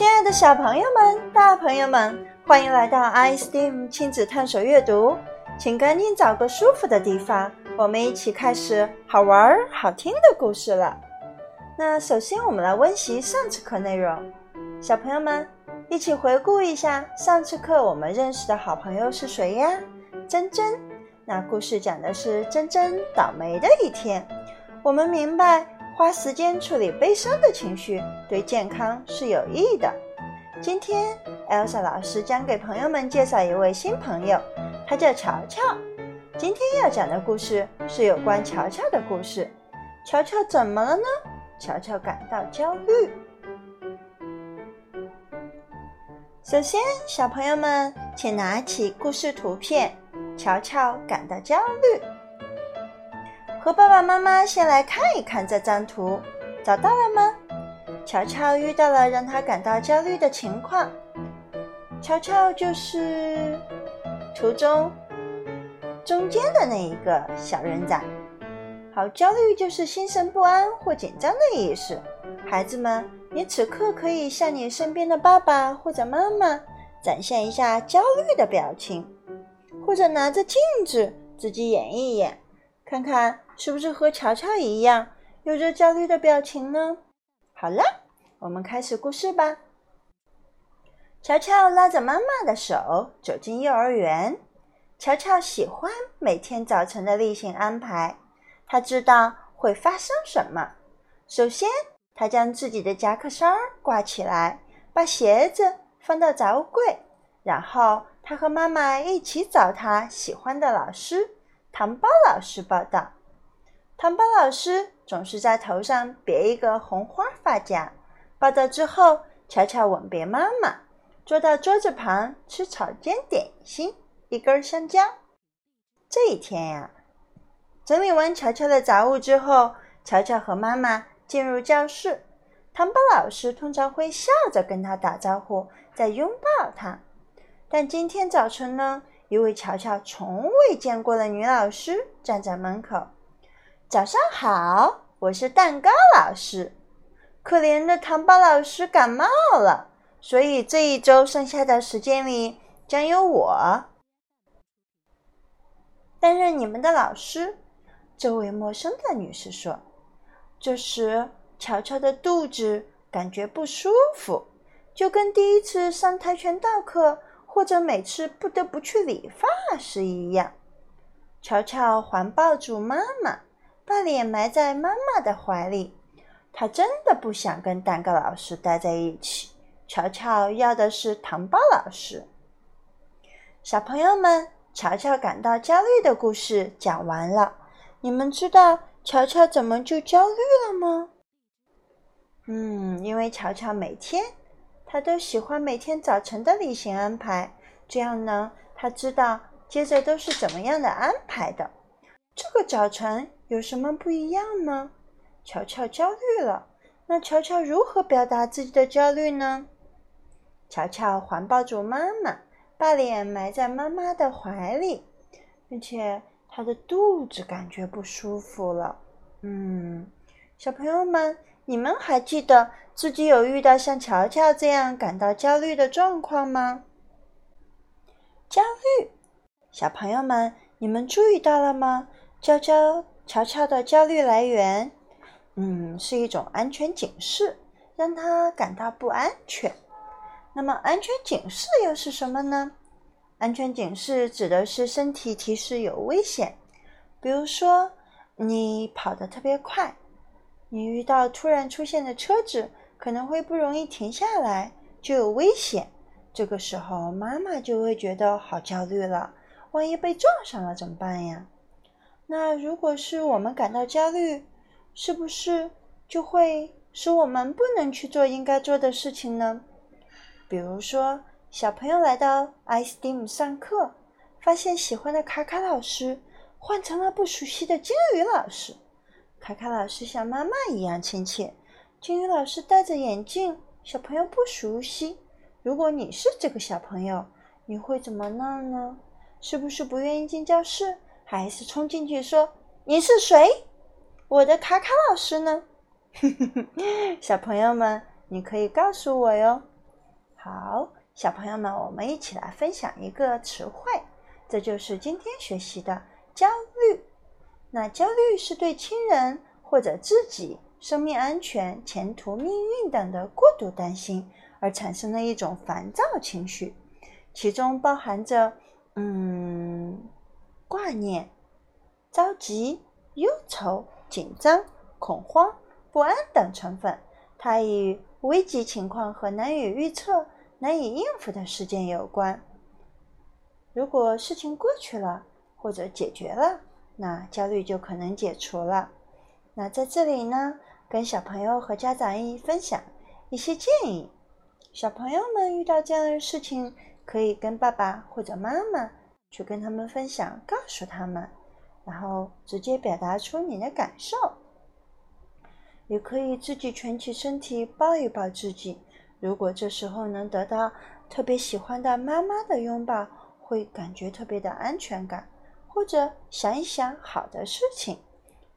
亲爱的小朋友们、大朋友们，欢迎来到 iSteam 亲子探索阅读。请赶紧找个舒服的地方，我们一起开始好玩、好听的故事了。那首先，我们来温习上次课内容。小朋友们，一起回顾一下上次课我们认识的好朋友是谁呀？珍珍。那故事讲的是珍珍倒霉的一天。我们明白，花时间处理悲伤的情绪对健康是有益的。今天，Elsa 老师将给朋友们介绍一位新朋友。他叫乔乔，今天要讲的故事是有关乔乔的故事。乔乔怎么了呢？乔乔感到焦虑。首先，小朋友们请拿起故事图片。乔乔感到焦虑，和爸爸妈妈先来看一看这张图，找到了吗？乔乔遇到了让他感到焦虑的情况。乔乔就是。图中中间的那一个小人仔，好，焦虑就是心神不安或紧张的意思。孩子们，你此刻可以向你身边的爸爸或者妈妈展现一下焦虑的表情，或者拿着镜子自己演一演，看看是不是和乔乔一样有着焦虑的表情呢？好了，我们开始故事吧。乔乔拉着妈妈的手走进幼儿园。乔乔喜欢每天早晨的例行安排。他知道会发生什么。首先，他将自己的夹克衫挂起来，把鞋子放到杂物柜。然后，他和妈妈一起找他喜欢的老师——糖包老师报道。糖包老师总是在头上别一个红花发夹。报道之后，乔乔吻别妈妈。坐到桌子旁吃草煎点心，一根香蕉。这一天呀，整理完乔乔的杂物之后，乔乔和妈妈进入教室。糖宝老师通常会笑着跟他打招呼，再拥抱他。但今天早晨呢，一位乔乔从未见过的女老师站在门口。早上好，我是蛋糕老师。可怜的糖宝老师感冒了。所以这一周剩下的时间里，将由我担任你们的老师。”这位陌生的女士说。这时，乔乔的肚子感觉不舒服，就跟第一次上跆拳道课或者每次不得不去理发时一样。乔乔环抱住妈妈，把脸埋在妈妈的怀里。他真的不想跟蛋糕老师待在一起。乔乔要的是糖包老师。小朋友们，乔乔感到焦虑的故事讲完了。你们知道乔乔怎么就焦虑了吗？嗯，因为乔乔每天他都喜欢每天早晨的例行安排，这样呢，他知道接着都是怎么样的安排的。这个早晨有什么不一样呢？乔乔焦虑了。那乔乔如何表达自己的焦虑呢？乔乔环抱住妈妈，把脸埋在妈妈的怀里，并且他的肚子感觉不舒服了。嗯，小朋友们，你们还记得自己有遇到像乔乔这样感到焦虑的状况吗？焦虑，小朋友们，你们注意到了吗？娇娇、乔乔的焦虑来源，嗯，是一种安全警示，让他感到不安全。那么，安全警示又是什么呢？安全警示指的是身体提示有危险，比如说你跑得特别快，你遇到突然出现的车子，可能会不容易停下来，就有危险。这个时候，妈妈就会觉得好焦虑了，万一被撞上了怎么办呀？那如果是我们感到焦虑，是不是就会使我们不能去做应该做的事情呢？比如说，小朋友来到 iSteam 上课，发现喜欢的卡卡老师换成了不熟悉的金鱼老师。卡卡老师像妈妈一样亲切，金鱼老师戴着眼镜，小朋友不熟悉。如果你是这个小朋友，你会怎么弄呢？是不是不愿意进教室，还是冲进去说：“你是谁？我的卡卡老师呢？” 小朋友们，你可以告诉我哟。好，小朋友们，我们一起来分享一个词汇，这就是今天学习的焦虑。那焦虑是对亲人或者自己生命安全、前途、命运等的过度担心而产生的一种烦躁情绪，其中包含着嗯挂念、着急、忧愁、紧张、恐慌、不安等成分。它与危急情况和难以预测、难以应付的事件有关。如果事情过去了或者解决了，那焦虑就可能解除了。那在这里呢，跟小朋友和家长一分享一些建议。小朋友们遇到这样的事情，可以跟爸爸或者妈妈去跟他们分享，告诉他们，然后直接表达出你的感受。也可以自己蜷起身体抱一抱自己。如果这时候能得到特别喜欢的妈妈的拥抱，会感觉特别的安全感。或者想一想好的事情，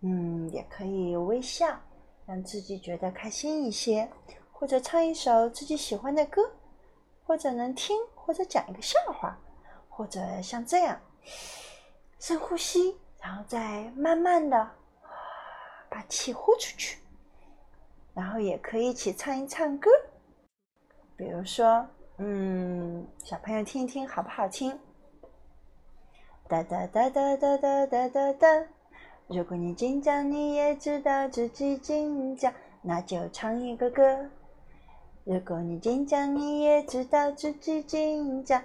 嗯，也可以微笑，让自己觉得开心一些。或者唱一首自己喜欢的歌，或者能听或者讲一个笑话，或者像这样深呼吸，然后再慢慢的把气呼出去。然后也可以一起唱一唱歌，比如说，嗯，小朋友听一听好不好听？哒哒哒哒哒哒哒哒哒。如果你紧张，你也知道自己紧张，那就唱一个歌。如果你紧张，你也知道自己紧张，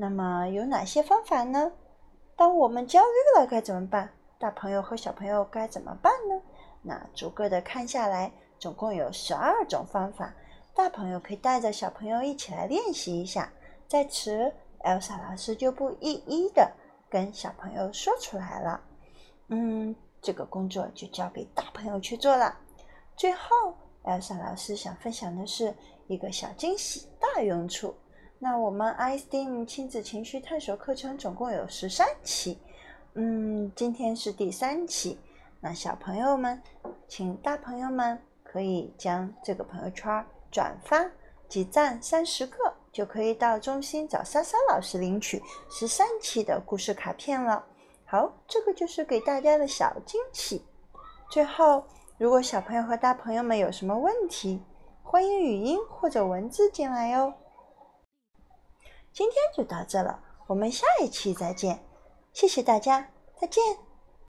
那么有哪些方法呢？当我们焦虑了该怎么办？大朋友和小朋友该怎么办呢？那逐个的看下来。总共有十二种方法，大朋友可以带着小朋友一起来练习一下。在此，Elsa 老师就不一一的跟小朋友说出来了。嗯，这个工作就交给大朋友去做了。最后，Elsa 老师想分享的是一个小惊喜大用处。那我们 iSteam 亲子情绪探索课程总共有十三期，嗯，今天是第三期。那小朋友们，请大朋友们。可以将这个朋友圈转发集赞三十个，就可以到中心找莎莎老师领取十三期的故事卡片了。好，这个就是给大家的小惊喜。最后，如果小朋友和大朋友们有什么问题，欢迎语音或者文字进来哟。今天就到这了，我们下一期再见，谢谢大家，再见。